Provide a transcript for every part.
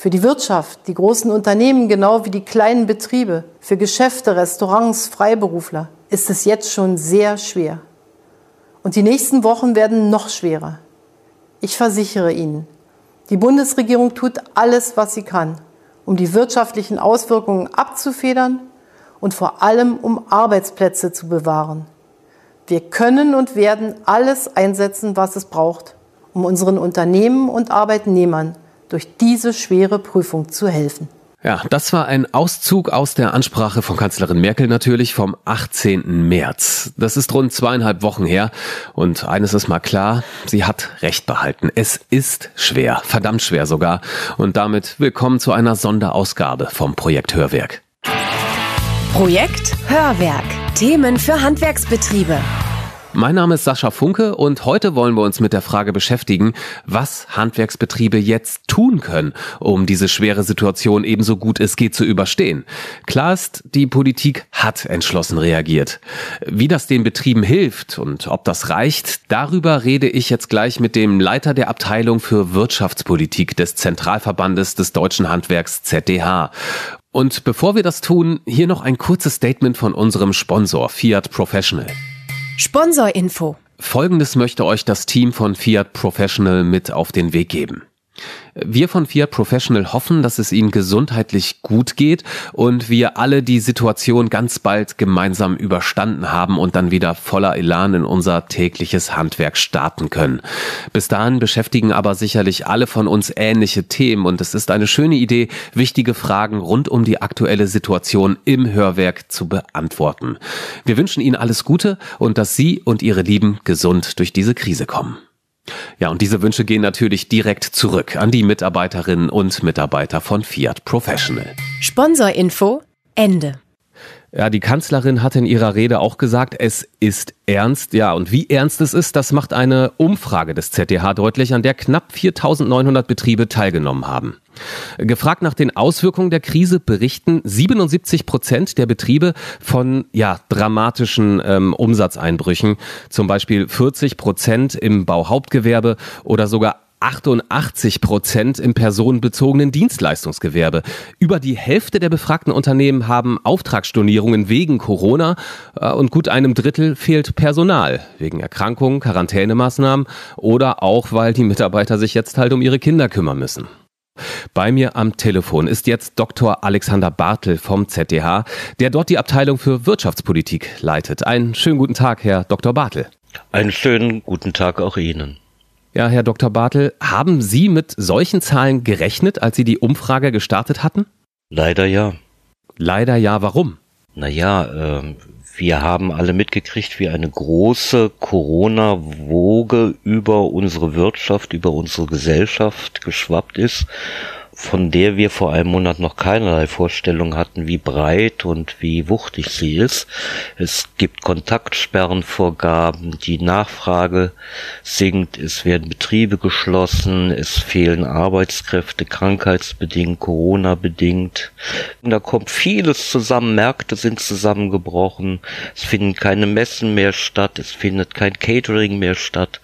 Für die Wirtschaft, die großen Unternehmen genau wie die kleinen Betriebe, für Geschäfte, Restaurants, Freiberufler ist es jetzt schon sehr schwer. Und die nächsten Wochen werden noch schwerer. Ich versichere Ihnen, die Bundesregierung tut alles, was sie kann, um die wirtschaftlichen Auswirkungen abzufedern und vor allem um Arbeitsplätze zu bewahren. Wir können und werden alles einsetzen, was es braucht, um unseren Unternehmen und Arbeitnehmern durch diese schwere Prüfung zu helfen. Ja, das war ein Auszug aus der Ansprache von Kanzlerin Merkel natürlich vom 18. März. Das ist rund zweieinhalb Wochen her und eines ist mal klar, sie hat Recht behalten. Es ist schwer, verdammt schwer sogar. Und damit willkommen zu einer Sonderausgabe vom Projekt Hörwerk. Projekt Hörwerk. Themen für Handwerksbetriebe. Mein Name ist Sascha Funke und heute wollen wir uns mit der Frage beschäftigen, was Handwerksbetriebe jetzt tun können, um diese schwere Situation ebenso gut es geht zu überstehen. Klar ist, die Politik hat entschlossen reagiert. Wie das den Betrieben hilft und ob das reicht, darüber rede ich jetzt gleich mit dem Leiter der Abteilung für Wirtschaftspolitik des Zentralverbandes des deutschen Handwerks ZDH. Und bevor wir das tun, hier noch ein kurzes Statement von unserem Sponsor Fiat Professional. Sponsorinfo. Folgendes möchte euch das Team von Fiat Professional mit auf den Weg geben. Wir von Fiat Professional hoffen, dass es Ihnen gesundheitlich gut geht und wir alle die Situation ganz bald gemeinsam überstanden haben und dann wieder voller Elan in unser tägliches Handwerk starten können. Bis dahin beschäftigen aber sicherlich alle von uns ähnliche Themen und es ist eine schöne Idee, wichtige Fragen rund um die aktuelle Situation im Hörwerk zu beantworten. Wir wünschen Ihnen alles Gute und dass Sie und Ihre Lieben gesund durch diese Krise kommen. Ja, und diese Wünsche gehen natürlich direkt zurück an die Mitarbeiterinnen und Mitarbeiter von Fiat Professional. Sponsorinfo Ende. Ja, die Kanzlerin hat in ihrer Rede auch gesagt, es ist ernst. Ja, und wie ernst es ist, das macht eine Umfrage des ZDH deutlich, an der knapp 4900 Betriebe teilgenommen haben. Gefragt nach den Auswirkungen der Krise berichten 77 Prozent der Betriebe von ja, dramatischen ähm, Umsatzeinbrüchen, zum Beispiel 40 Prozent im Bauhauptgewerbe oder sogar 88 Prozent im personenbezogenen Dienstleistungsgewerbe. Über die Hälfte der befragten Unternehmen haben Auftragsstornierungen wegen Corona äh, und gut einem Drittel fehlt Personal wegen Erkrankungen, Quarantänemaßnahmen oder auch, weil die Mitarbeiter sich jetzt halt um ihre Kinder kümmern müssen. Bei mir am Telefon ist jetzt Dr. Alexander Bartel vom ZDH, der dort die Abteilung für Wirtschaftspolitik leitet. Einen schönen guten Tag, Herr Dr. Bartel. Einen schönen guten Tag auch Ihnen. Ja, Herr Dr. Bartel, haben Sie mit solchen Zahlen gerechnet, als Sie die Umfrage gestartet hatten? Leider ja. Leider ja, warum? Naja, äh, wir haben alle mitgekriegt, wie eine große Corona-Woge über unsere Wirtschaft, über unsere Gesellschaft geschwappt ist von der wir vor einem Monat noch keinerlei Vorstellung hatten, wie breit und wie wuchtig sie ist. Es gibt Kontaktsperrenvorgaben, die Nachfrage sinkt, es werden Betriebe geschlossen, es fehlen Arbeitskräfte, krankheitsbedingt, Corona-bedingt. Da kommt vieles zusammen, Märkte sind zusammengebrochen, es finden keine Messen mehr statt, es findet kein Catering mehr statt.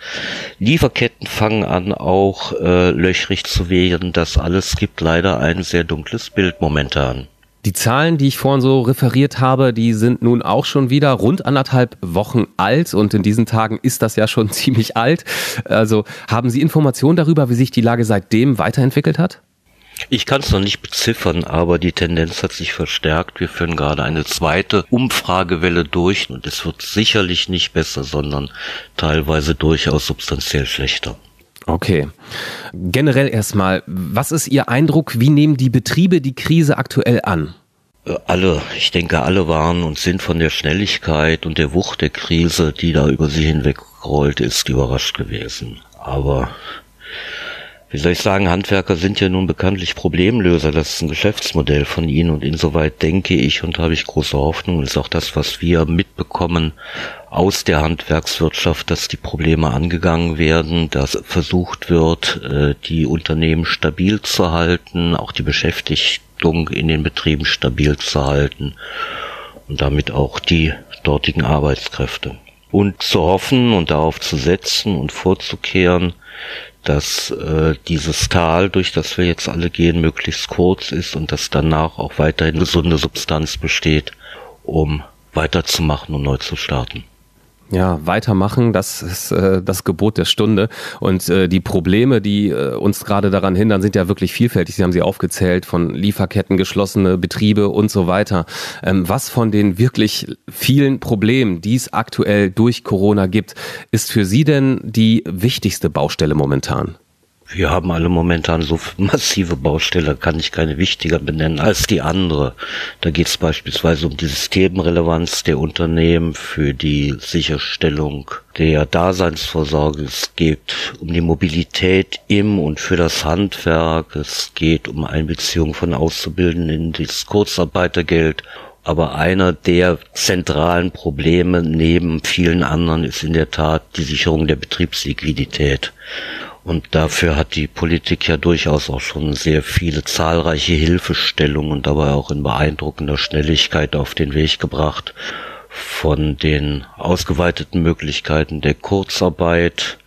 Lieferketten fangen an, auch äh, löchrig zu werden, das alles gibt gibt leider ein sehr dunkles Bild momentan. Die Zahlen, die ich vorhin so referiert habe, die sind nun auch schon wieder rund anderthalb Wochen alt und in diesen Tagen ist das ja schon ziemlich alt. Also haben Sie Informationen darüber, wie sich die Lage seitdem weiterentwickelt hat? Ich kann es noch nicht beziffern, aber die Tendenz hat sich verstärkt. Wir führen gerade eine zweite Umfragewelle durch und es wird sicherlich nicht besser, sondern teilweise durchaus substanziell schlechter. Okay. Generell erstmal, was ist Ihr Eindruck, wie nehmen die Betriebe die Krise aktuell an? Äh, alle, ich denke, alle waren und sind von der Schnelligkeit und der Wucht der Krise, die da über sie hinweggerollt ist, überrascht gewesen. Aber wie soll ich sagen, Handwerker sind ja nun bekanntlich Problemlöser. Das ist ein Geschäftsmodell von ihnen und insoweit denke ich und habe ich große Hoffnung, ist auch das, was wir mitbekommen aus der Handwerkswirtschaft, dass die Probleme angegangen werden, dass versucht wird, äh, die Unternehmen stabil zu halten, auch die Beschäftigung in den Betrieben stabil zu halten und damit auch die dortigen Arbeitskräfte. Und zu hoffen und darauf zu setzen und vorzukehren, dass äh, dieses Tal, durch das wir jetzt alle gehen, möglichst kurz ist und dass danach auch weiterhin gesunde Substanz besteht, um weiterzumachen und neu zu starten. Ja, weitermachen, das ist äh, das Gebot der Stunde. Und äh, die Probleme, die äh, uns gerade daran hindern, sind ja wirklich vielfältig. Sie haben sie aufgezählt, von Lieferketten, geschlossene Betriebe und so weiter. Ähm, was von den wirklich vielen Problemen, die es aktuell durch Corona gibt, ist für Sie denn die wichtigste Baustelle momentan? Wir haben alle momentan so massive Baustelle, kann ich keine wichtiger benennen als die andere. Da geht es beispielsweise um die Systemrelevanz der Unternehmen für die Sicherstellung der Daseinsvorsorge. Es geht um die Mobilität im und für das Handwerk. Es geht um Einbeziehung von Auszubildenden in das Kurzarbeitergeld. Aber einer der zentralen Probleme neben vielen anderen ist in der Tat die Sicherung der Betriebsliquidität. Und dafür hat die Politik ja durchaus auch schon sehr viele zahlreiche Hilfestellungen dabei auch in beeindruckender Schnelligkeit auf den Weg gebracht. Von den ausgeweiteten Möglichkeiten der Kurzarbeit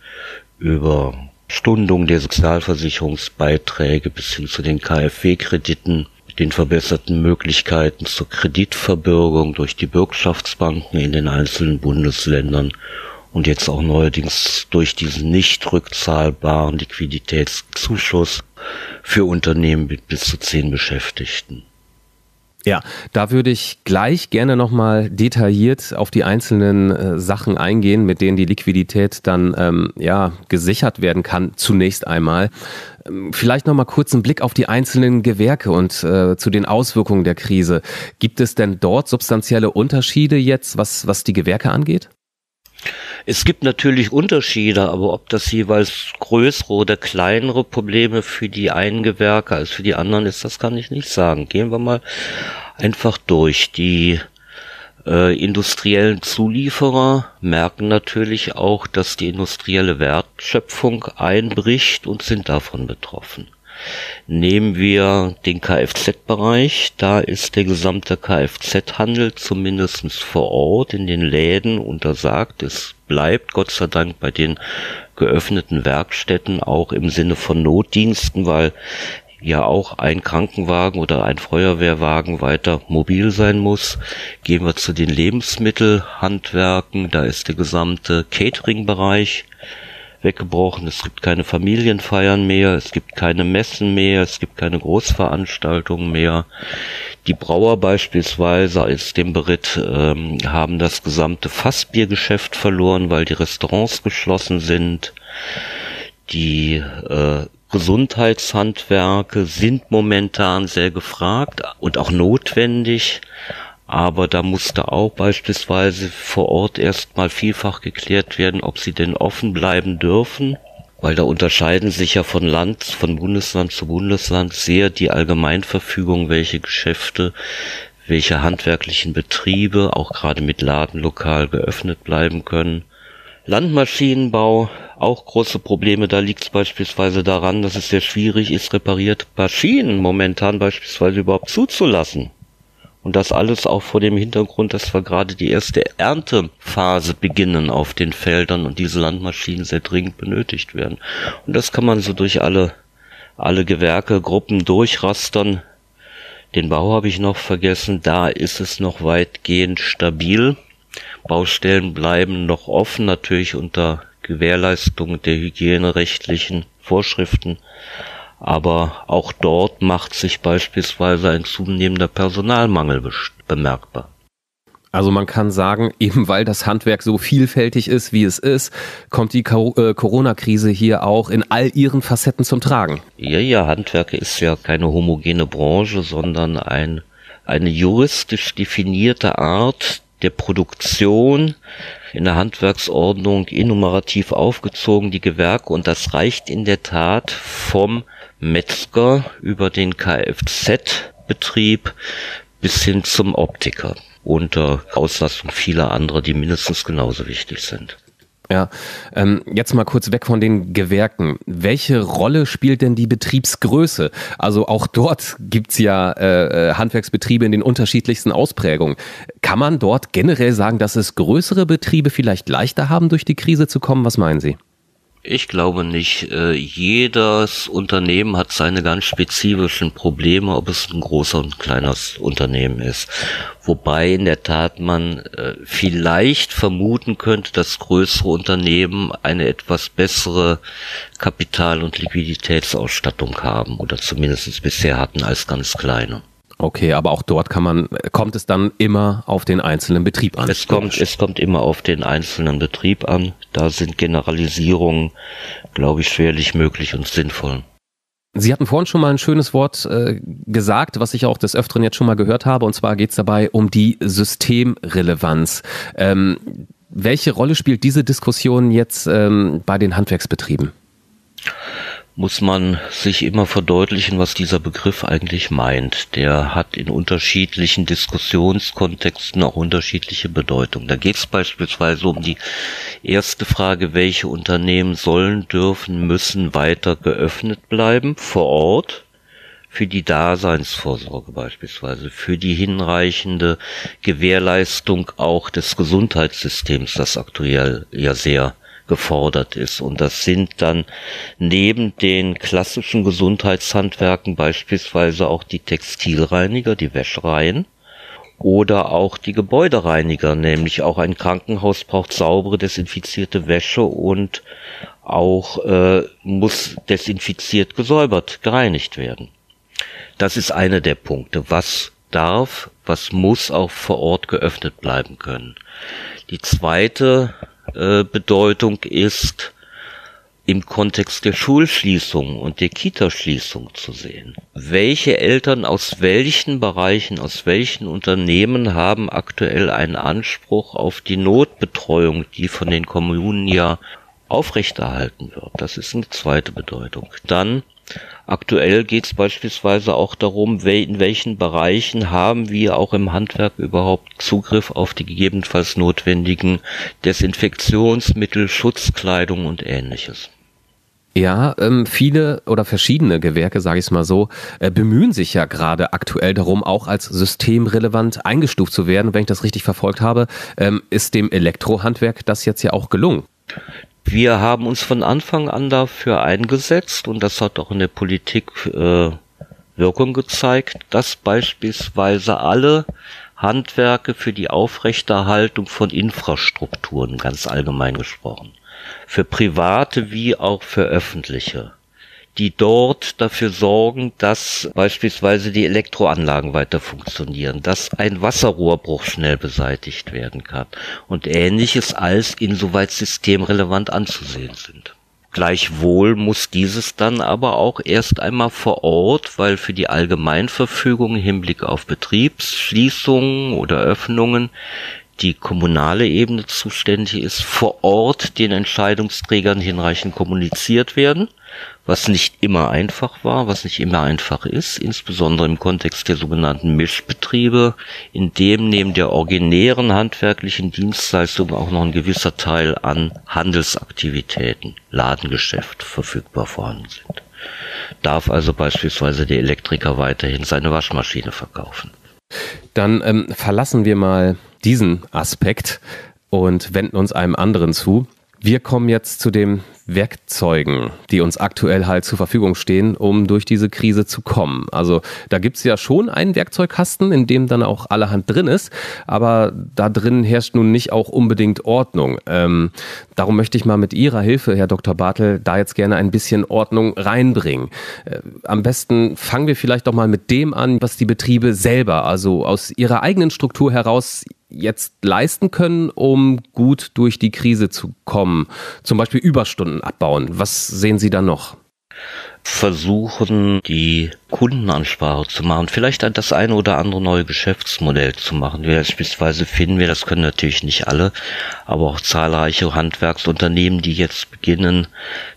über Stundung der Sozialversicherungsbeiträge bis hin zu den KfW-Krediten, den verbesserten Möglichkeiten zur Kreditverbürgung durch die Bürgschaftsbanken in den einzelnen Bundesländern und jetzt auch neuerdings durch diesen nicht rückzahlbaren Liquiditätszuschuss für Unternehmen mit bis zu zehn Beschäftigten. Ja, da würde ich gleich gerne nochmal detailliert auf die einzelnen äh, Sachen eingehen, mit denen die Liquidität dann ähm, ja gesichert werden kann. Zunächst einmal ähm, vielleicht nochmal kurz einen Blick auf die einzelnen Gewerke und äh, zu den Auswirkungen der Krise. Gibt es denn dort substanzielle Unterschiede jetzt, was was die Gewerke angeht? Es gibt natürlich Unterschiede, aber ob das jeweils größere oder kleinere Probleme für die einen Gewerke als für die anderen ist, das kann ich nicht sagen. Gehen wir mal einfach durch. Die äh, industriellen Zulieferer merken natürlich auch, dass die industrielle Wertschöpfung einbricht und sind davon betroffen. Nehmen wir den Kfz-Bereich, da ist der gesamte Kfz-Handel zumindest vor Ort in den Läden untersagt. Es bleibt Gott sei Dank bei den geöffneten Werkstätten auch im Sinne von Notdiensten, weil ja auch ein Krankenwagen oder ein Feuerwehrwagen weiter mobil sein muss. Gehen wir zu den Lebensmittelhandwerken, da ist der gesamte Catering-Bereich weggebrochen. Es gibt keine Familienfeiern mehr, es gibt keine Messen mehr, es gibt keine Großveranstaltungen mehr. Die Brauer beispielsweise als dem Beritt ähm, haben das gesamte Fassbiergeschäft verloren, weil die Restaurants geschlossen sind. Die äh, Gesundheitshandwerke sind momentan sehr gefragt und auch notwendig, aber da musste auch beispielsweise vor Ort erstmal vielfach geklärt werden, ob sie denn offen bleiben dürfen, weil da unterscheiden sich ja von Land, von Bundesland zu Bundesland sehr die Allgemeinverfügung, welche Geschäfte, welche handwerklichen Betriebe auch gerade mit Ladenlokal geöffnet bleiben können. Landmaschinenbau, auch große Probleme. Da liegt es beispielsweise daran, dass es sehr schwierig ist, reparierte Maschinen momentan beispielsweise überhaupt zuzulassen. Und das alles auch vor dem Hintergrund, dass wir gerade die erste Erntephase beginnen auf den Feldern und diese Landmaschinen sehr dringend benötigt werden. Und das kann man so durch alle, alle Gewerke, Gruppen durchrastern. Den Bau habe ich noch vergessen. Da ist es noch weitgehend stabil. Baustellen bleiben noch offen, natürlich unter Gewährleistung der hygienerechtlichen Vorschriften aber auch dort macht sich beispielsweise ein zunehmender Personalmangel bemerkbar. Also man kann sagen, eben weil das Handwerk so vielfältig ist, wie es ist, kommt die äh, Corona-Krise hier auch in all ihren Facetten zum Tragen. Ja, ja, Handwerk ist ja keine homogene Branche, sondern ein, eine juristisch definierte Art der Produktion in der Handwerksordnung enumerativ aufgezogen, die Gewerke, und das reicht in der Tat vom Metzger über den Kfz-Betrieb bis hin zum Optiker unter Auslastung vieler anderer, die mindestens genauso wichtig sind. Ja, ähm, jetzt mal kurz weg von den Gewerken. Welche Rolle spielt denn die Betriebsgröße? Also auch dort gibt's ja äh, äh, Handwerksbetriebe in den unterschiedlichsten Ausprägungen. Kann man dort generell sagen, dass es größere Betriebe vielleicht leichter haben, durch die Krise zu kommen? Was meinen Sie? Ich glaube nicht. Äh, jedes Unternehmen hat seine ganz spezifischen Probleme, ob es ein großer und kleines Unternehmen ist. Wobei in der Tat man äh, vielleicht vermuten könnte, dass größere Unternehmen eine etwas bessere Kapital- und Liquiditätsausstattung haben oder zumindest bisher hatten als ganz kleine. Okay, aber auch dort kann man, kommt es dann immer auf den einzelnen Betrieb an? Es kommt, es kommt immer auf den einzelnen Betrieb an. Da sind Generalisierungen, glaube ich, schwerlich möglich und sinnvoll. Sie hatten vorhin schon mal ein schönes Wort äh, gesagt, was ich auch des Öfteren jetzt schon mal gehört habe, und zwar geht es dabei um die Systemrelevanz. Ähm, welche Rolle spielt diese Diskussion jetzt ähm, bei den Handwerksbetrieben? Muss man sich immer verdeutlichen, was dieser Begriff eigentlich meint. Der hat in unterschiedlichen Diskussionskontexten auch unterschiedliche Bedeutung. Da geht es beispielsweise um die erste Frage, welche Unternehmen sollen, dürfen, müssen weiter geöffnet bleiben vor Ort für die Daseinsvorsorge beispielsweise, für die hinreichende Gewährleistung auch des Gesundheitssystems, das aktuell ja sehr gefordert ist. Und das sind dann neben den klassischen Gesundheitshandwerken beispielsweise auch die Textilreiniger, die Wäschereien oder auch die Gebäudereiniger, nämlich auch ein Krankenhaus braucht saubere, desinfizierte Wäsche und auch äh, muss desinfiziert, gesäubert, gereinigt werden. Das ist einer der Punkte. Was darf, was muss auch vor Ort geöffnet bleiben können. Die zweite äh, Bedeutung ist im Kontext der Schulschließung und der Kitaschließung zu sehen. Welche Eltern aus welchen Bereichen, aus welchen Unternehmen haben aktuell einen Anspruch auf die Notbetreuung, die von den Kommunen ja aufrechterhalten wird? Das ist eine zweite Bedeutung. Dann Aktuell geht es beispielsweise auch darum, in welchen Bereichen haben wir auch im Handwerk überhaupt Zugriff auf die gegebenenfalls notwendigen Desinfektionsmittel, Schutzkleidung und ähnliches. Ja, ähm, viele oder verschiedene Gewerke, sage ich es mal so, äh, bemühen sich ja gerade aktuell darum, auch als systemrelevant eingestuft zu werden. Wenn ich das richtig verfolgt habe, ähm, ist dem Elektrohandwerk das jetzt ja auch gelungen. Wir haben uns von Anfang an dafür eingesetzt und das hat auch in der Politik äh, Wirkung gezeigt, dass beispielsweise alle Handwerke für die Aufrechterhaltung von Infrastrukturen, ganz allgemein gesprochen, für private wie auch für öffentliche, die dort dafür sorgen, dass beispielsweise die Elektroanlagen weiter funktionieren, dass ein Wasserrohrbruch schnell beseitigt werden kann und ähnliches als insoweit systemrelevant anzusehen sind. Gleichwohl muss dieses dann aber auch erst einmal vor Ort, weil für die Allgemeinverfügung im Hinblick auf Betriebsschließungen oder Öffnungen die kommunale Ebene zuständig ist, vor Ort den Entscheidungsträgern hinreichend kommuniziert werden was nicht immer einfach war, was nicht immer einfach ist, insbesondere im Kontext der sogenannten Mischbetriebe, in dem neben der originären handwerklichen Dienstleistung auch noch ein gewisser Teil an Handelsaktivitäten, Ladengeschäft verfügbar vorhanden sind. Darf also beispielsweise der Elektriker weiterhin seine Waschmaschine verkaufen. Dann ähm, verlassen wir mal diesen Aspekt und wenden uns einem anderen zu. Wir kommen jetzt zu dem Werkzeugen, die uns aktuell halt zur Verfügung stehen, um durch diese Krise zu kommen. Also da gibt's ja schon einen Werkzeugkasten, in dem dann auch allerhand drin ist, aber da drin herrscht nun nicht auch unbedingt Ordnung. Ähm, darum möchte ich mal mit Ihrer Hilfe, Herr Dr. Bartel, da jetzt gerne ein bisschen Ordnung reinbringen. Äh, am besten fangen wir vielleicht doch mal mit dem an, was die Betriebe selber, also aus ihrer eigenen Struktur heraus jetzt leisten können, um gut durch die Krise zu kommen? Zum Beispiel Überstunden abbauen. Was sehen Sie da noch? versuchen, die Kundenansprache zu machen, vielleicht das eine oder andere neue Geschäftsmodell zu machen. Beispielsweise finden wir, das können natürlich nicht alle, aber auch zahlreiche Handwerksunternehmen, die jetzt beginnen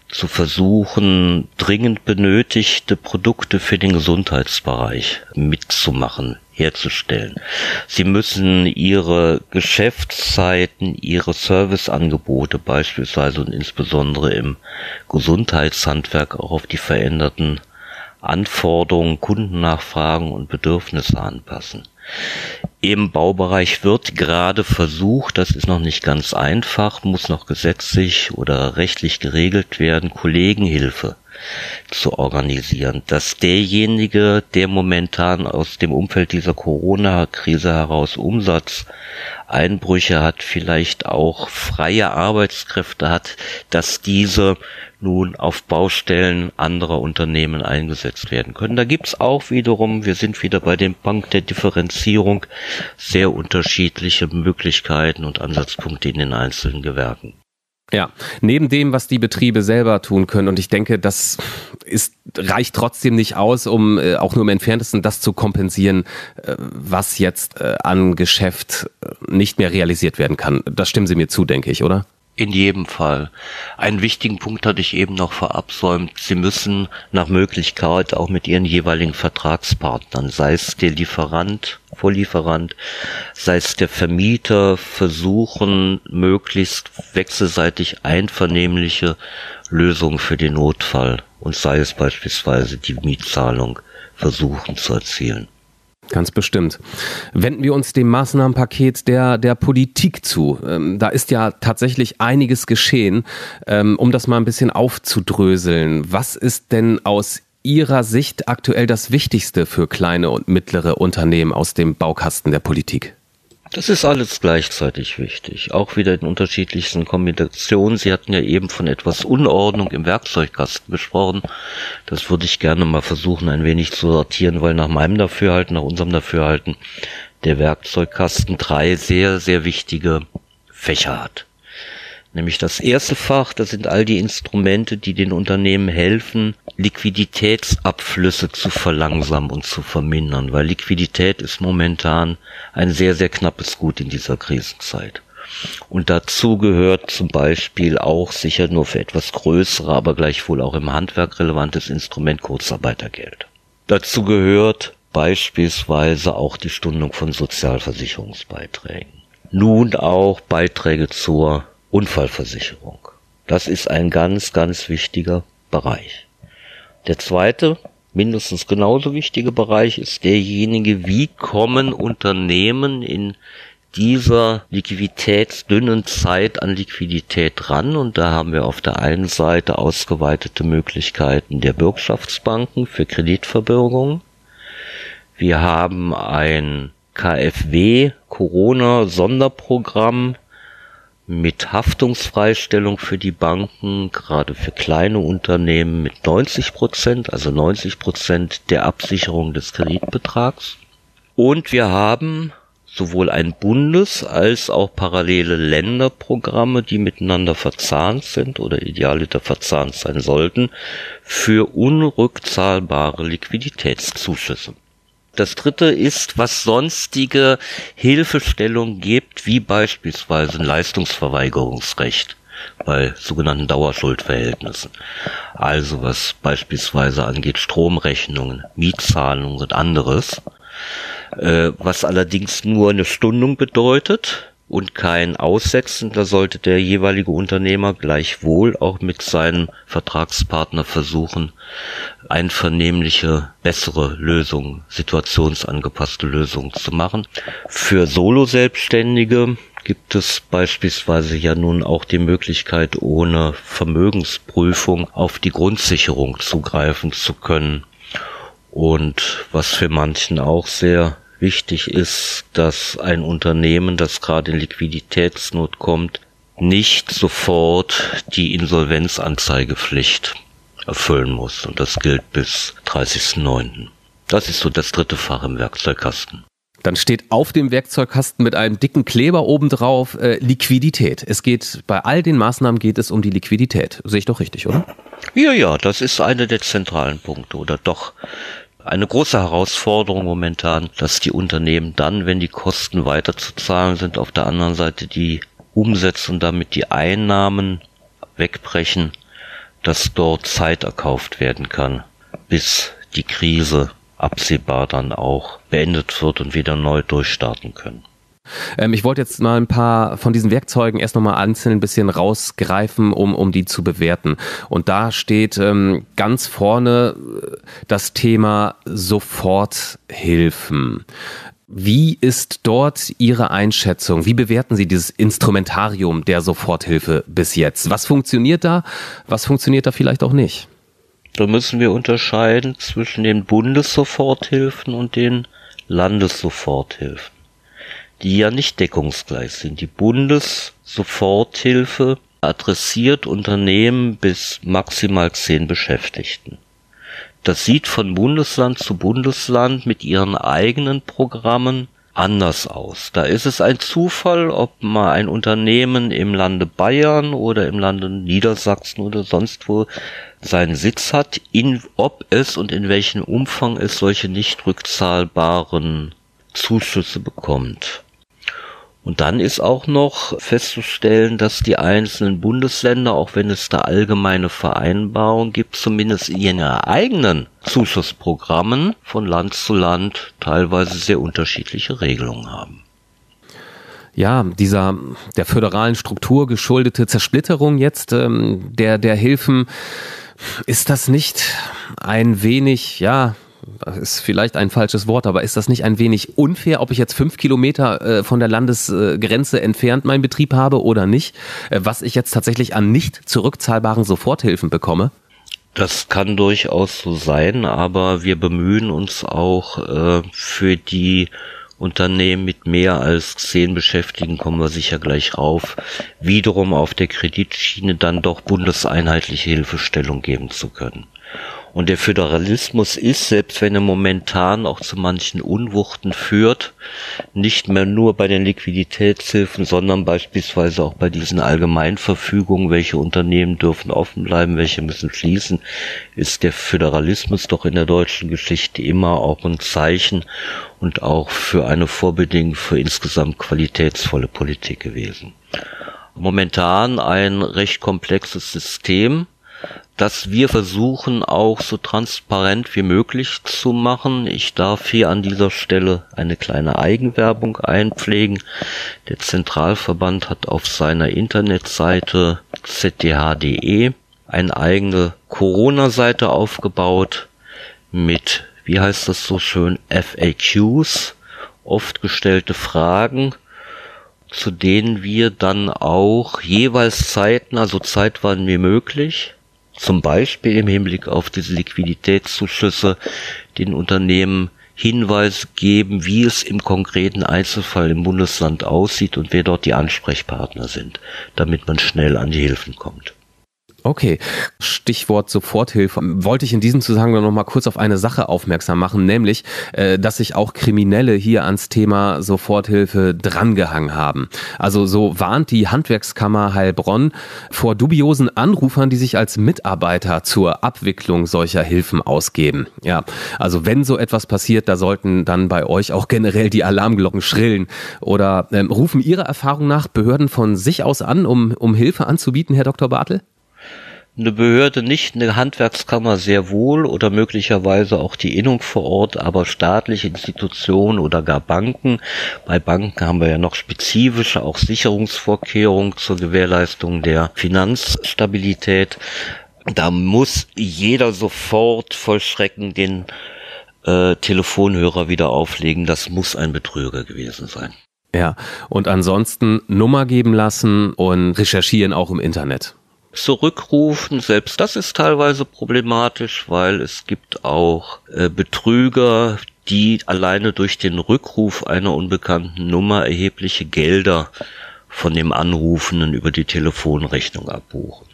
zu versuchen, dringend benötigte Produkte für den Gesundheitsbereich mitzumachen herzustellen. Sie müssen ihre Geschäftszeiten, ihre Serviceangebote beispielsweise und insbesondere im Gesundheitshandwerk auch auf die veränderten Anforderungen, Kundennachfragen und Bedürfnisse anpassen. Im Baubereich wird gerade versucht, das ist noch nicht ganz einfach, muss noch gesetzlich oder rechtlich geregelt werden, Kollegenhilfe zu organisieren, dass derjenige, der momentan aus dem Umfeld dieser Corona-Krise heraus Umsatzeinbrüche hat, vielleicht auch freie Arbeitskräfte hat, dass diese nun auf Baustellen anderer Unternehmen eingesetzt werden können. Da gibt's auch wiederum, wir sind wieder bei dem Punkt der Differenzierung, sehr unterschiedliche Möglichkeiten und Ansatzpunkte in den einzelnen Gewerken. Ja, neben dem, was die Betriebe selber tun können, und ich denke, das ist, reicht trotzdem nicht aus, um äh, auch nur im entferntesten das zu kompensieren, äh, was jetzt äh, an Geschäft äh, nicht mehr realisiert werden kann. Das stimmen Sie mir zu, denke ich, oder? In jedem Fall. Einen wichtigen Punkt hatte ich eben noch verabsäumt. Sie müssen nach Möglichkeit auch mit Ihren jeweiligen Vertragspartnern, sei es der Lieferant, Vorlieferant, sei es der Vermieter, versuchen, möglichst wechselseitig einvernehmliche Lösungen für den Notfall und sei es beispielsweise die Mietzahlung versuchen zu erzielen. Ganz bestimmt. Wenden wir uns dem Maßnahmenpaket der, der Politik zu. Ähm, da ist ja tatsächlich einiges geschehen. Ähm, um das mal ein bisschen aufzudröseln, was ist denn aus Ihrer Sicht aktuell das Wichtigste für kleine und mittlere Unternehmen aus dem Baukasten der Politik? Das ist alles gleichzeitig wichtig, auch wieder in unterschiedlichsten Kombinationen. Sie hatten ja eben von etwas Unordnung im Werkzeugkasten gesprochen. Das würde ich gerne mal versuchen, ein wenig zu sortieren, weil nach meinem Dafürhalten, nach unserem Dafürhalten, der Werkzeugkasten drei sehr, sehr wichtige Fächer hat. Nämlich das erste Fach, das sind all die Instrumente, die den Unternehmen helfen, Liquiditätsabflüsse zu verlangsamen und zu vermindern, weil Liquidität ist momentan ein sehr, sehr knappes Gut in dieser Krisenzeit. Und dazu gehört zum Beispiel auch sicher nur für etwas größere, aber gleichwohl auch im Handwerk relevantes Instrument Kurzarbeitergeld. Dazu gehört beispielsweise auch die Stundung von Sozialversicherungsbeiträgen. Nun auch Beiträge zur Unfallversicherung. Das ist ein ganz, ganz wichtiger Bereich. Der zweite, mindestens genauso wichtige Bereich ist derjenige, wie kommen Unternehmen in dieser liquiditätsdünnen Zeit an Liquidität ran. Und da haben wir auf der einen Seite ausgeweitete Möglichkeiten der Bürgschaftsbanken für Kreditverbürgungen. Wir haben ein KfW Corona Sonderprogramm mit Haftungsfreistellung für die Banken, gerade für kleine Unternehmen mit 90 Prozent, also 90 Prozent der Absicherung des Kreditbetrags. Und wir haben sowohl ein Bundes- als auch parallele Länderprogramme, die miteinander verzahnt sind oder idealiter verzahnt sein sollten, für unrückzahlbare Liquiditätszuschüsse. Das dritte ist, was sonstige Hilfestellung gibt, wie beispielsweise ein Leistungsverweigerungsrecht bei sogenannten Dauerschuldverhältnissen. Also was beispielsweise angeht Stromrechnungen, Mietzahlungen und anderes. Äh, was allerdings nur eine Stundung bedeutet und kein Aussetzen, da sollte der jeweilige Unternehmer gleichwohl auch mit seinem Vertragspartner versuchen, einvernehmliche, bessere Lösungen, situationsangepasste Lösungen zu machen. Für Solo-Selbstständige gibt es beispielsweise ja nun auch die Möglichkeit, ohne Vermögensprüfung auf die Grundsicherung zugreifen zu können. Und was für manchen auch sehr wichtig ist, dass ein Unternehmen, das gerade in Liquiditätsnot kommt, nicht sofort die Insolvenzanzeigepflicht erfüllen muss. Und das gilt bis 30.09. Das ist so das dritte Fach im Werkzeugkasten. Dann steht auf dem Werkzeugkasten mit einem dicken Kleber obendrauf äh, Liquidität. Es geht bei all den Maßnahmen geht es um die Liquidität. Sehe ich doch richtig, oder? Ja, ja, das ist einer der zentralen Punkte oder doch eine große Herausforderung momentan, dass die Unternehmen dann, wenn die Kosten weiter zu zahlen sind, auf der anderen Seite die Umsätze und damit die Einnahmen wegbrechen, dass dort Zeit erkauft werden kann, bis die Krise absehbar dann auch beendet wird und wieder neu durchstarten können. Ähm, ich wollte jetzt mal ein paar von diesen Werkzeugen erst nochmal einzeln ein bisschen rausgreifen, um, um die zu bewerten. Und da steht ähm, ganz vorne äh, das Thema Soforthilfen. Wie ist dort Ihre Einschätzung? Wie bewerten Sie dieses Instrumentarium der Soforthilfe bis jetzt? Was funktioniert da? Was funktioniert da vielleicht auch nicht? Da müssen wir unterscheiden zwischen den Bundessoforthilfen und den Landessoforthilfen, die ja nicht deckungsgleich sind. Die Bundessoforthilfe adressiert Unternehmen bis maximal zehn Beschäftigten. Das sieht von Bundesland zu Bundesland mit ihren eigenen Programmen anders aus. Da ist es ein Zufall, ob mal ein Unternehmen im Lande Bayern oder im Lande Niedersachsen oder sonst wo seinen Sitz hat, in, ob es und in welchem Umfang es solche nicht rückzahlbaren Zuschüsse bekommt. Und dann ist auch noch festzustellen, dass die einzelnen Bundesländer, auch wenn es da allgemeine Vereinbarungen gibt, zumindest in ihren eigenen Zuschussprogrammen von Land zu Land teilweise sehr unterschiedliche Regelungen haben. Ja, dieser der föderalen Struktur geschuldete Zersplitterung jetzt ähm, der der Hilfen ist das nicht ein wenig ja ist vielleicht ein falsches Wort, aber ist das nicht ein wenig unfair, ob ich jetzt fünf Kilometer äh, von der Landesgrenze entfernt meinen Betrieb habe oder nicht, äh, was ich jetzt tatsächlich an nicht zurückzahlbaren Soforthilfen bekomme? Das kann durchaus so sein, aber wir bemühen uns auch äh, für die Unternehmen mit mehr als zehn Beschäftigten kommen wir sicher gleich rauf, wiederum auf der Kreditschiene dann doch bundeseinheitliche Hilfestellung geben zu können. Und der Föderalismus ist, selbst wenn er momentan auch zu manchen Unwuchten führt, nicht mehr nur bei den Liquiditätshilfen, sondern beispielsweise auch bei diesen Allgemeinverfügungen, welche Unternehmen dürfen offen bleiben, welche müssen schließen, ist der Föderalismus doch in der deutschen Geschichte immer auch ein Zeichen und auch für eine Vorbedingung für insgesamt qualitätsvolle Politik gewesen. Momentan ein recht komplexes System, dass wir versuchen auch so transparent wie möglich zu machen. Ich darf hier an dieser Stelle eine kleine Eigenwerbung einpflegen. Der Zentralverband hat auf seiner Internetseite zdh.de eine eigene Corona-Seite aufgebaut mit, wie heißt das so schön, FAQs, oft gestellte Fragen, zu denen wir dann auch jeweils Zeiten, also zeitwann wie möglich, zum Beispiel im Hinblick auf diese Liquiditätszuschüsse den Unternehmen Hinweise geben, wie es im konkreten Einzelfall im Bundesland aussieht und wer dort die Ansprechpartner sind, damit man schnell an die Hilfen kommt. Okay, Stichwort Soforthilfe. Wollte ich in diesem Zusammenhang noch mal kurz auf eine Sache aufmerksam machen, nämlich, äh, dass sich auch Kriminelle hier ans Thema Soforthilfe drangehangen haben. Also so warnt die Handwerkskammer Heilbronn vor dubiosen Anrufern, die sich als Mitarbeiter zur Abwicklung solcher Hilfen ausgeben. Ja, also wenn so etwas passiert, da sollten dann bei euch auch generell die Alarmglocken schrillen. Oder ähm, rufen Ihrer Erfahrung nach Behörden von sich aus an, um, um Hilfe anzubieten, Herr Dr. Bartel? Eine Behörde nicht, eine Handwerkskammer sehr wohl oder möglicherweise auch die Innung vor Ort, aber staatliche Institutionen oder gar Banken. Bei Banken haben wir ja noch spezifische auch Sicherungsvorkehrungen zur Gewährleistung der Finanzstabilität. Da muss jeder sofort voll Schrecken den äh, Telefonhörer wieder auflegen. Das muss ein Betrüger gewesen sein. Ja, und ansonsten Nummer geben lassen und recherchieren auch im Internet zurückrufen. Selbst das ist teilweise problematisch, weil es gibt auch äh, Betrüger, die alleine durch den Rückruf einer unbekannten Nummer erhebliche Gelder von dem Anrufenden über die Telefonrechnung abbuchen.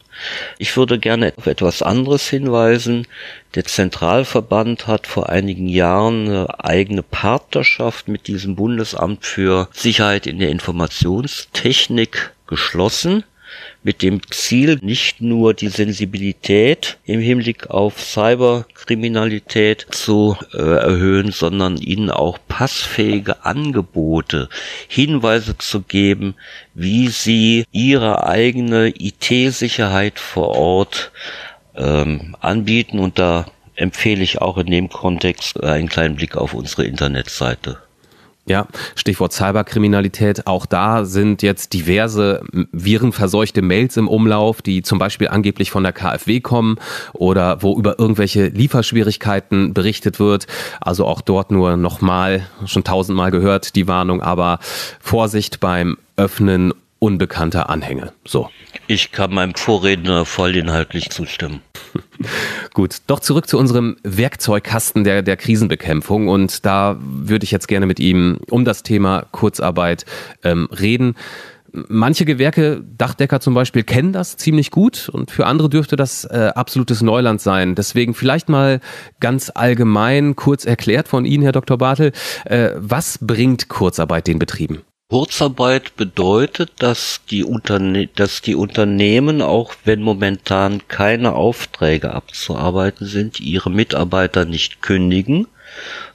Ich würde gerne auf etwas anderes hinweisen. Der Zentralverband hat vor einigen Jahren eine eigene Partnerschaft mit diesem Bundesamt für Sicherheit in der Informationstechnik geschlossen mit dem Ziel, nicht nur die Sensibilität im Hinblick auf Cyberkriminalität zu äh, erhöhen, sondern ihnen auch passfähige Angebote, Hinweise zu geben, wie sie ihre eigene IT-Sicherheit vor Ort ähm, anbieten. Und da empfehle ich auch in dem Kontext einen kleinen Blick auf unsere Internetseite. Ja, Stichwort Cyberkriminalität. Auch da sind jetzt diverse virenverseuchte Mails im Umlauf, die zum Beispiel angeblich von der KfW kommen oder wo über irgendwelche Lieferschwierigkeiten berichtet wird. Also auch dort nur nochmal, schon tausendmal gehört, die Warnung, aber Vorsicht beim Öffnen unbekannter Anhänge. So. Ich kann meinem Vorredner vollinhaltlich zustimmen. Gut, doch zurück zu unserem Werkzeugkasten der, der Krisenbekämpfung. Und da würde ich jetzt gerne mit ihm um das Thema Kurzarbeit ähm, reden. Manche Gewerke, Dachdecker zum Beispiel, kennen das ziemlich gut und für andere dürfte das äh, absolutes Neuland sein. Deswegen vielleicht mal ganz allgemein kurz erklärt von Ihnen, Herr Dr. Bartel, äh, was bringt Kurzarbeit den Betrieben? Kurzarbeit bedeutet, dass die, Unterne dass die Unternehmen, auch wenn momentan keine Aufträge abzuarbeiten sind, ihre Mitarbeiter nicht kündigen,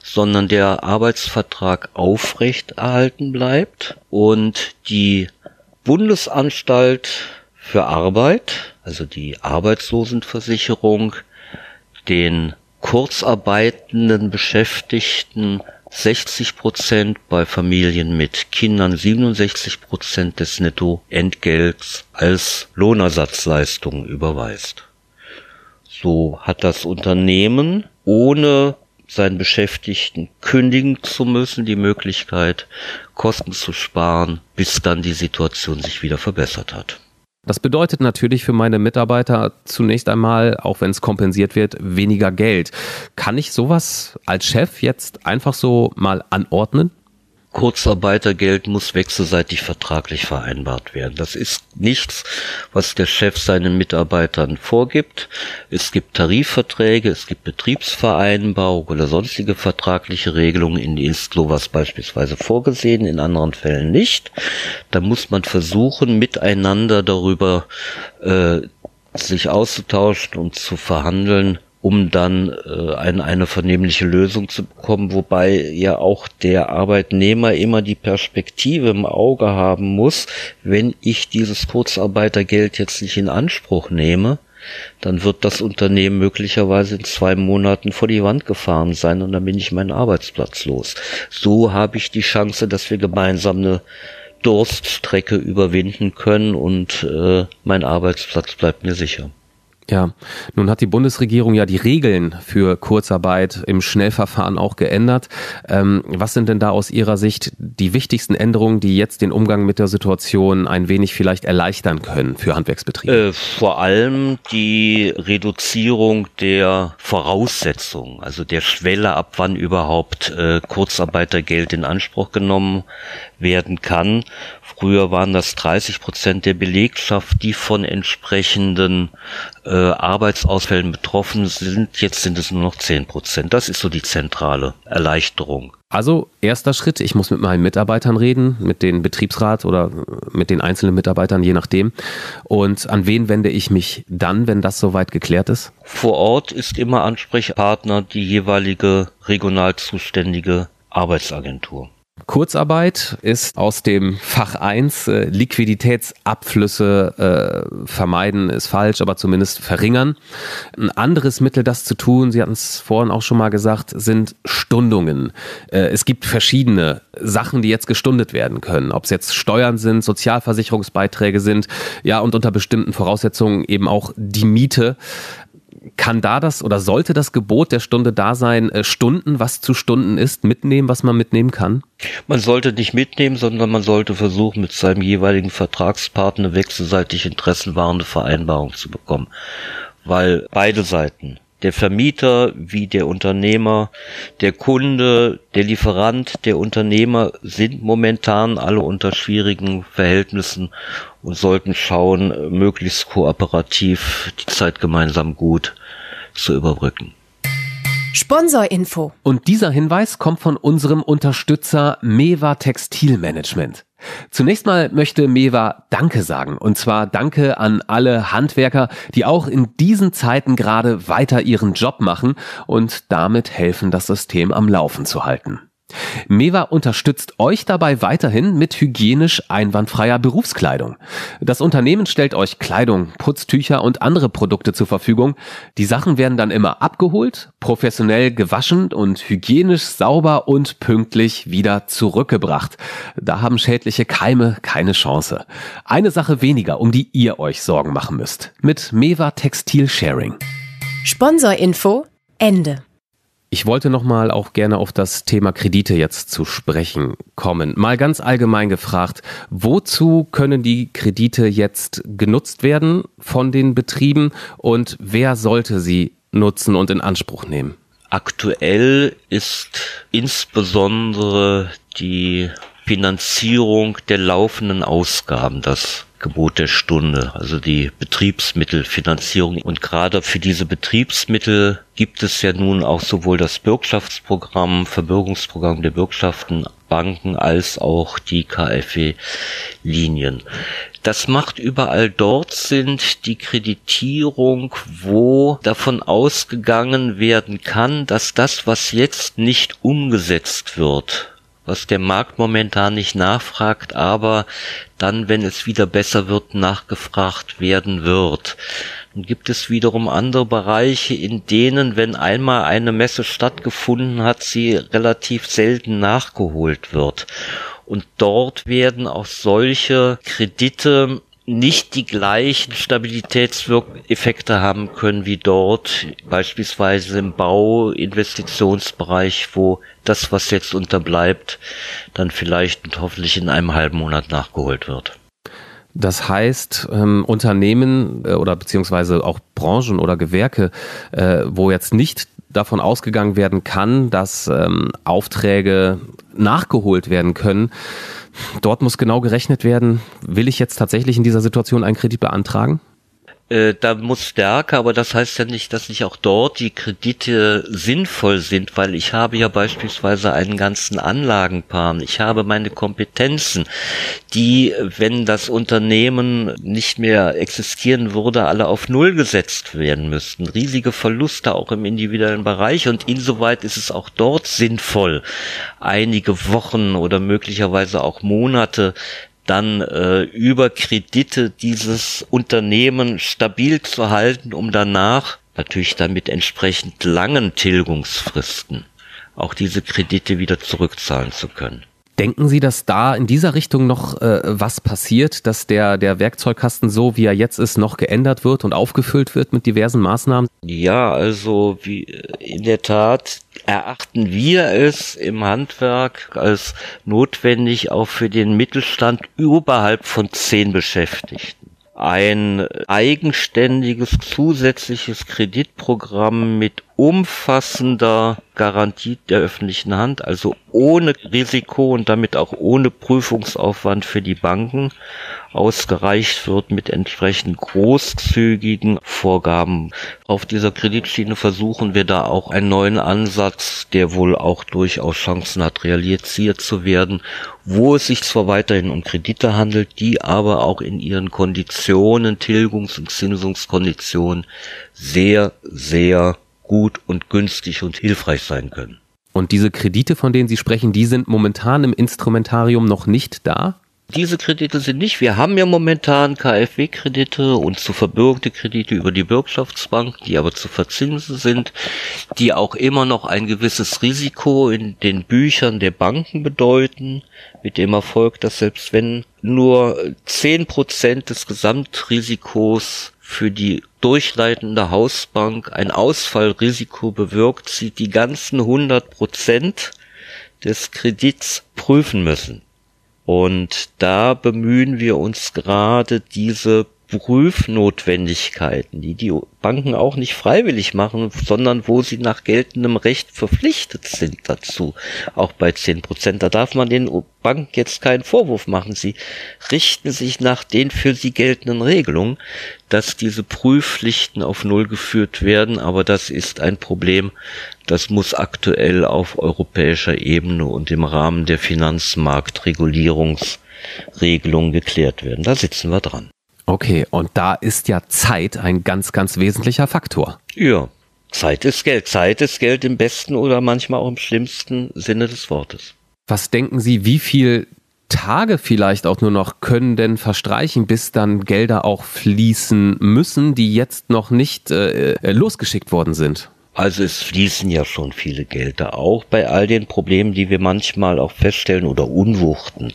sondern der Arbeitsvertrag aufrechterhalten bleibt und die Bundesanstalt für Arbeit, also die Arbeitslosenversicherung, den kurzarbeitenden Beschäftigten 60 Prozent, bei Familien mit Kindern 67 Prozent des Nettoentgelts als Lohnersatzleistung überweist. So hat das Unternehmen ohne seinen Beschäftigten kündigen zu müssen, die Möglichkeit, Kosten zu sparen, bis dann die Situation sich wieder verbessert hat. Das bedeutet natürlich für meine Mitarbeiter zunächst einmal, auch wenn es kompensiert wird, weniger Geld. Kann ich sowas als Chef jetzt einfach so mal anordnen? Kurzarbeitergeld muss wechselseitig vertraglich vereinbart werden. Das ist nichts, was der Chef seinen Mitarbeitern vorgibt. Es gibt Tarifverträge, es gibt Betriebsvereinbarung oder sonstige vertragliche Regelungen. In ist sowas beispielsweise vorgesehen, in anderen Fällen nicht. Da muss man versuchen, miteinander darüber äh, sich auszutauschen und zu verhandeln, um dann äh, ein, eine vernehmliche Lösung zu bekommen, wobei ja auch der Arbeitnehmer immer die Perspektive im Auge haben muss, wenn ich dieses Kurzarbeitergeld jetzt nicht in Anspruch nehme, dann wird das Unternehmen möglicherweise in zwei Monaten vor die Wand gefahren sein und dann bin ich meinen Arbeitsplatz los. So habe ich die Chance, dass wir gemeinsam eine Durststrecke überwinden können und äh, mein Arbeitsplatz bleibt mir sicher. Ja, nun hat die Bundesregierung ja die Regeln für Kurzarbeit im Schnellverfahren auch geändert. Ähm, was sind denn da aus Ihrer Sicht die wichtigsten Änderungen, die jetzt den Umgang mit der Situation ein wenig vielleicht erleichtern können für Handwerksbetriebe? Äh, vor allem die Reduzierung der Voraussetzungen, also der Schwelle, ab wann überhaupt äh, Kurzarbeitergeld in Anspruch genommen werden kann. Früher waren das 30 Prozent der Belegschaft, die von entsprechenden äh, Arbeitsausfällen betroffen sind. Jetzt sind es nur noch 10 Prozent. Das ist so die zentrale Erleichterung. Also erster Schritt, ich muss mit meinen Mitarbeitern reden, mit den Betriebsrat oder mit den einzelnen Mitarbeitern, je nachdem. Und an wen wende ich mich dann, wenn das soweit geklärt ist? Vor Ort ist immer Ansprechpartner die jeweilige regional zuständige Arbeitsagentur. Kurzarbeit ist aus dem Fach 1 äh, Liquiditätsabflüsse äh, vermeiden ist falsch, aber zumindest verringern. Ein anderes Mittel, das zu tun, Sie hatten es vorhin auch schon mal gesagt, sind Stundungen. Äh, es gibt verschiedene Sachen, die jetzt gestundet werden können. Ob es jetzt Steuern sind, Sozialversicherungsbeiträge sind, ja, und unter bestimmten Voraussetzungen eben auch die Miete kann da das oder sollte das Gebot der Stunde da sein, äh, Stunden, was zu Stunden ist, mitnehmen, was man mitnehmen kann? Man sollte nicht mitnehmen, sondern man sollte versuchen, mit seinem jeweiligen Vertragspartner wechselseitig interessenwahrende Vereinbarungen zu bekommen. Weil beide Seiten, der Vermieter wie der Unternehmer, der Kunde, der Lieferant, der Unternehmer sind momentan alle unter schwierigen Verhältnissen und sollten schauen, möglichst kooperativ die Zeit gemeinsam gut zu überbrücken. Sponsorinfo. Und dieser Hinweis kommt von unserem Unterstützer Meva Textilmanagement. Zunächst mal möchte Meva Danke sagen. Und zwar Danke an alle Handwerker, die auch in diesen Zeiten gerade weiter ihren Job machen und damit helfen, das System am Laufen zu halten. Meva unterstützt euch dabei weiterhin mit hygienisch einwandfreier Berufskleidung. Das Unternehmen stellt euch Kleidung, Putztücher und andere Produkte zur Verfügung. Die Sachen werden dann immer abgeholt, professionell gewaschen und hygienisch sauber und pünktlich wieder zurückgebracht. Da haben schädliche Keime keine Chance. Eine Sache weniger, um die ihr euch Sorgen machen müsst. Mit Meva Textil Sharing. Sponsorinfo Ende. Ich wollte nochmal auch gerne auf das Thema Kredite jetzt zu sprechen kommen. Mal ganz allgemein gefragt, wozu können die Kredite jetzt genutzt werden von den Betrieben und wer sollte sie nutzen und in Anspruch nehmen? Aktuell ist insbesondere die Finanzierung der laufenden Ausgaben das Gebot der Stunde, also die Betriebsmittelfinanzierung. Und gerade für diese Betriebsmittel gibt es ja nun auch sowohl das Bürgschaftsprogramm, Verbürgungsprogramm der Bürgschaften, Banken als auch die KfW-Linien. Das macht überall dort sind die Kreditierung, wo davon ausgegangen werden kann, dass das, was jetzt nicht umgesetzt wird, was der Markt momentan nicht nachfragt, aber dann, wenn es wieder besser wird, nachgefragt werden wird. Dann gibt es wiederum andere Bereiche, in denen, wenn einmal eine Messe stattgefunden hat, sie relativ selten nachgeholt wird. Und dort werden auch solche Kredite nicht die gleichen Stabilitätswirkeffekte haben können wie dort, beispielsweise im Bau-Investitionsbereich, wo das, was jetzt unterbleibt, dann vielleicht und hoffentlich in einem halben Monat nachgeholt wird. Das heißt, ähm, Unternehmen äh, oder beziehungsweise auch Branchen oder Gewerke, äh, wo jetzt nicht davon ausgegangen werden kann, dass ähm, Aufträge nachgeholt werden können, Dort muss genau gerechnet werden, will ich jetzt tatsächlich in dieser Situation einen Kredit beantragen? Äh, da muss stärker, aber das heißt ja nicht, dass nicht auch dort die Kredite sinnvoll sind, weil ich habe ja beispielsweise einen ganzen Anlagenplan. Ich habe meine Kompetenzen, die, wenn das Unternehmen nicht mehr existieren würde, alle auf Null gesetzt werden müssten. Riesige Verluste auch im individuellen Bereich und insoweit ist es auch dort sinnvoll, einige Wochen oder möglicherweise auch Monate dann äh, über Kredite dieses Unternehmen stabil zu halten, um danach natürlich dann mit entsprechend langen Tilgungsfristen auch diese Kredite wieder zurückzahlen zu können. Denken Sie, dass da in dieser Richtung noch äh, was passiert, dass der, der Werkzeugkasten so, wie er jetzt ist, noch geändert wird und aufgefüllt wird mit diversen Maßnahmen? Ja, also wie in der Tat erachten wir es im Handwerk als notwendig, auch für den Mittelstand überhalb von zehn Beschäftigten ein eigenständiges zusätzliches Kreditprogramm mit umfassender Garantie der öffentlichen Hand, also ohne Risiko und damit auch ohne Prüfungsaufwand für die Banken ausgereicht wird mit entsprechend großzügigen Vorgaben. Auf dieser Kreditschiene versuchen wir da auch einen neuen Ansatz, der wohl auch durchaus Chancen hat, realisiert zu werden, wo es sich zwar weiterhin um Kredite handelt, die aber auch in ihren Konditionen, Tilgungs- und Zinsungskonditionen sehr, sehr gut und günstig und hilfreich sein können. Und diese Kredite, von denen Sie sprechen, die sind momentan im Instrumentarium noch nicht da? Diese Kredite sind nicht. Wir haben ja momentan KfW-Kredite und zu verbürgte Kredite über die Bürgschaftsbank, die aber zu verzinsen sind, die auch immer noch ein gewisses Risiko in den Büchern der Banken bedeuten, mit dem Erfolg, dass selbst wenn nur zehn Prozent des Gesamtrisikos für die durchleitende Hausbank ein Ausfallrisiko bewirkt, sie die ganzen 100 Prozent des Kredits prüfen müssen. Und da bemühen wir uns gerade diese Prüfnotwendigkeiten, die die Banken auch nicht freiwillig machen, sondern wo sie nach geltendem Recht verpflichtet sind dazu, auch bei zehn Prozent. Da darf man den Banken jetzt keinen Vorwurf machen. Sie richten sich nach den für sie geltenden Regelungen, dass diese Prüfpflichten auf Null geführt werden, aber das ist ein Problem, das muss aktuell auf europäischer Ebene und im Rahmen der Finanzmarktregulierungsregelung geklärt werden. Da sitzen wir dran. Okay, und da ist ja Zeit ein ganz, ganz wesentlicher Faktor. Ja, Zeit ist Geld. Zeit ist Geld im besten oder manchmal auch im schlimmsten Sinne des Wortes. Was denken Sie, wie viel Tage vielleicht auch nur noch können denn verstreichen, bis dann Gelder auch fließen müssen, die jetzt noch nicht äh, losgeschickt worden sind? Also es fließen ja schon viele Gelder, auch bei all den Problemen, die wir manchmal auch feststellen oder Unwuchten,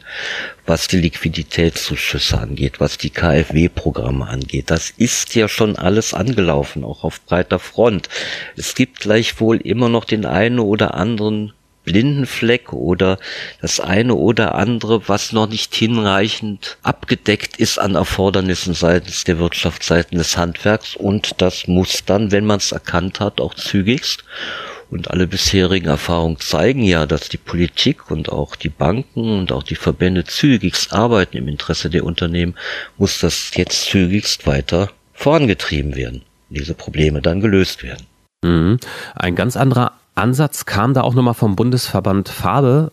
was die Liquiditätszuschüsse angeht, was die KfW-Programme angeht. Das ist ja schon alles angelaufen, auch auf breiter Front. Es gibt gleichwohl immer noch den einen oder anderen blinden Fleck oder das eine oder andere, was noch nicht hinreichend abgedeckt ist an Erfordernissen seitens der Wirtschaft, seitens des Handwerks und das muss dann, wenn man es erkannt hat, auch zügigst und alle bisherigen Erfahrungen zeigen ja, dass die Politik und auch die Banken und auch die Verbände zügigst arbeiten im Interesse der Unternehmen, muss das jetzt zügigst weiter vorangetrieben werden. Diese Probleme dann gelöst werden. Mhm. Ein ganz anderer Ansatz kam da auch nochmal vom Bundesverband Farbe.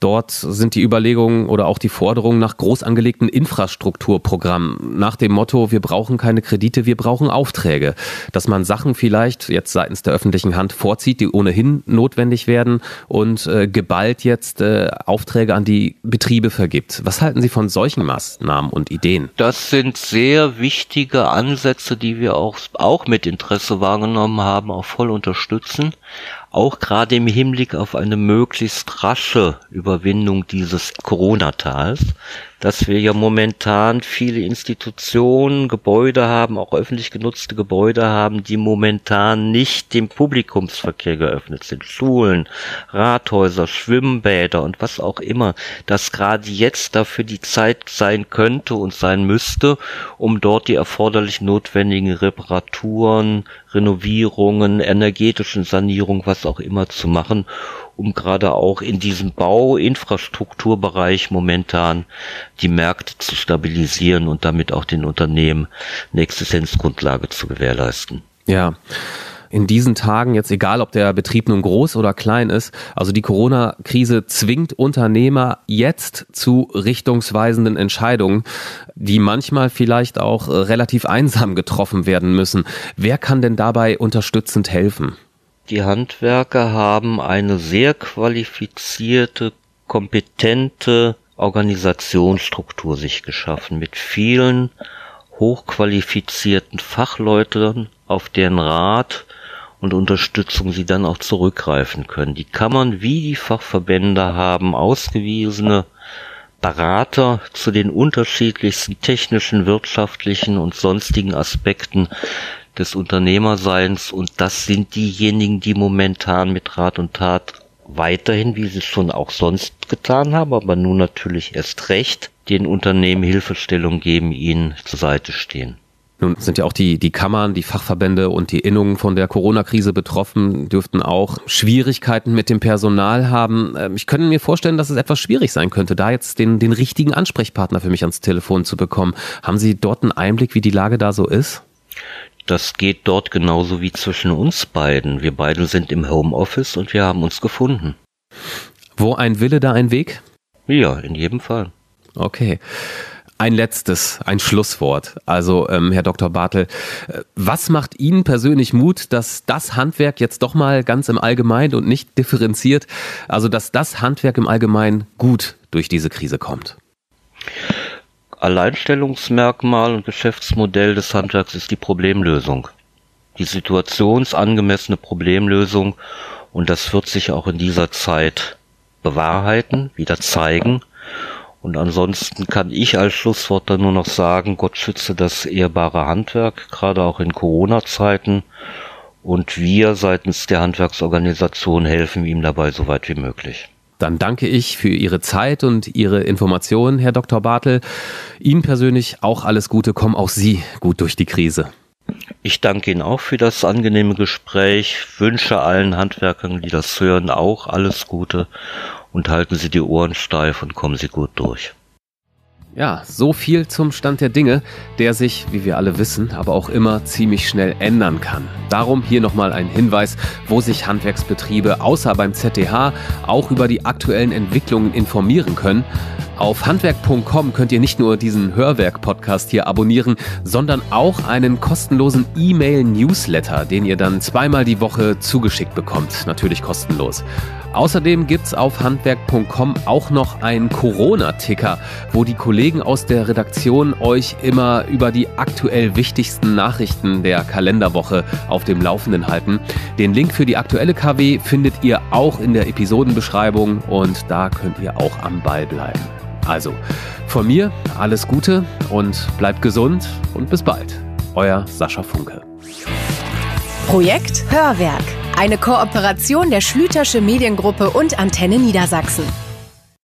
Dort sind die Überlegungen oder auch die Forderungen nach groß angelegten Infrastrukturprogrammen, nach dem Motto, wir brauchen keine Kredite, wir brauchen Aufträge. Dass man Sachen vielleicht jetzt seitens der öffentlichen Hand vorzieht, die ohnehin notwendig werden und äh, geballt jetzt äh, Aufträge an die Betriebe vergibt. Was halten Sie von solchen Maßnahmen und Ideen? Das sind sehr wichtige Ansätze, die wir auch, auch mit Interesse wahrgenommen haben, auch voll unterstützen auch gerade im Hinblick auf eine möglichst rasche Überwindung dieses Corona-Tals, dass wir ja momentan viele Institutionen, Gebäude haben, auch öffentlich genutzte Gebäude haben, die momentan nicht dem Publikumsverkehr geöffnet sind. Schulen, Rathäuser, Schwimmbäder und was auch immer, dass gerade jetzt dafür die Zeit sein könnte und sein müsste, um dort die erforderlich notwendigen Reparaturen, Renovierungen, energetischen Sanierung, was auch immer zu machen, um gerade auch in diesem Bauinfrastrukturbereich momentan die Märkte zu stabilisieren und damit auch den Unternehmen eine Existenzgrundlage zu gewährleisten. Ja in diesen Tagen, jetzt egal ob der Betrieb nun groß oder klein ist, also die Corona-Krise zwingt Unternehmer jetzt zu richtungsweisenden Entscheidungen, die manchmal vielleicht auch relativ einsam getroffen werden müssen. Wer kann denn dabei unterstützend helfen? Die Handwerker haben eine sehr qualifizierte, kompetente Organisationsstruktur sich geschaffen mit vielen hochqualifizierten Fachleuten, auf deren Rat und Unterstützung sie dann auch zurückgreifen können. Die Kammern wie die Fachverbände haben ausgewiesene Berater zu den unterschiedlichsten technischen, wirtschaftlichen und sonstigen Aspekten des Unternehmerseins und das sind diejenigen, die momentan mit Rat und Tat weiterhin, wie sie es schon auch sonst getan haben, aber nun natürlich erst recht, den Unternehmen Hilfestellung geben, ihnen zur Seite stehen. Nun sind ja auch die, die Kammern, die Fachverbände und die Innungen von der Corona-Krise betroffen, dürften auch Schwierigkeiten mit dem Personal haben. Ähm, ich könnte mir vorstellen, dass es etwas schwierig sein könnte, da jetzt den, den richtigen Ansprechpartner für mich ans Telefon zu bekommen. Haben Sie dort einen Einblick, wie die Lage da so ist? Das geht dort genauso wie zwischen uns beiden. Wir beide sind im Homeoffice und wir haben uns gefunden. Wo ein Wille, da ein Weg? Ja, in jedem Fall. Okay. Ein letztes, ein Schlusswort. Also, ähm, Herr Dr. Bartel, äh, was macht Ihnen persönlich Mut, dass das Handwerk jetzt doch mal ganz im Allgemeinen und nicht differenziert, also dass das Handwerk im Allgemeinen gut durch diese Krise kommt? Alleinstellungsmerkmal und Geschäftsmodell des Handwerks ist die Problemlösung. Die situationsangemessene Problemlösung und das wird sich auch in dieser Zeit bewahrheiten, wieder zeigen. Und ansonsten kann ich als Schlusswort dann nur noch sagen, Gott schütze das ehrbare Handwerk, gerade auch in Corona-Zeiten. Und wir seitens der Handwerksorganisation helfen ihm dabei so weit wie möglich. Dann danke ich für Ihre Zeit und Ihre Informationen, Herr Dr. Bartel. Ihnen persönlich auch alles Gute, kommen auch Sie gut durch die Krise. Ich danke Ihnen auch für das angenehme Gespräch, wünsche allen Handwerkern, die das hören, auch alles Gute und halten Sie die Ohren steif und kommen Sie gut durch. Ja, so viel zum Stand der Dinge, der sich, wie wir alle wissen, aber auch immer ziemlich schnell ändern kann. Darum hier nochmal ein Hinweis, wo sich Handwerksbetriebe außer beim ZDH auch über die aktuellen Entwicklungen informieren können. Auf handwerk.com könnt ihr nicht nur diesen Hörwerk-Podcast hier abonnieren, sondern auch einen kostenlosen E-Mail-Newsletter, den ihr dann zweimal die Woche zugeschickt bekommt. Natürlich kostenlos. Außerdem gibt's auf handwerk.com auch noch einen Corona-Ticker, wo die Kollegen aus der Redaktion euch immer über die aktuell wichtigsten Nachrichten der Kalenderwoche auf dem Laufenden halten. Den Link für die aktuelle KW findet ihr auch in der Episodenbeschreibung und da könnt ihr auch am Ball bleiben. Also, von mir alles Gute und bleibt gesund und bis bald. Euer Sascha Funke. Projekt Hörwerk. Eine Kooperation der Schlütersche Mediengruppe und Antenne Niedersachsen.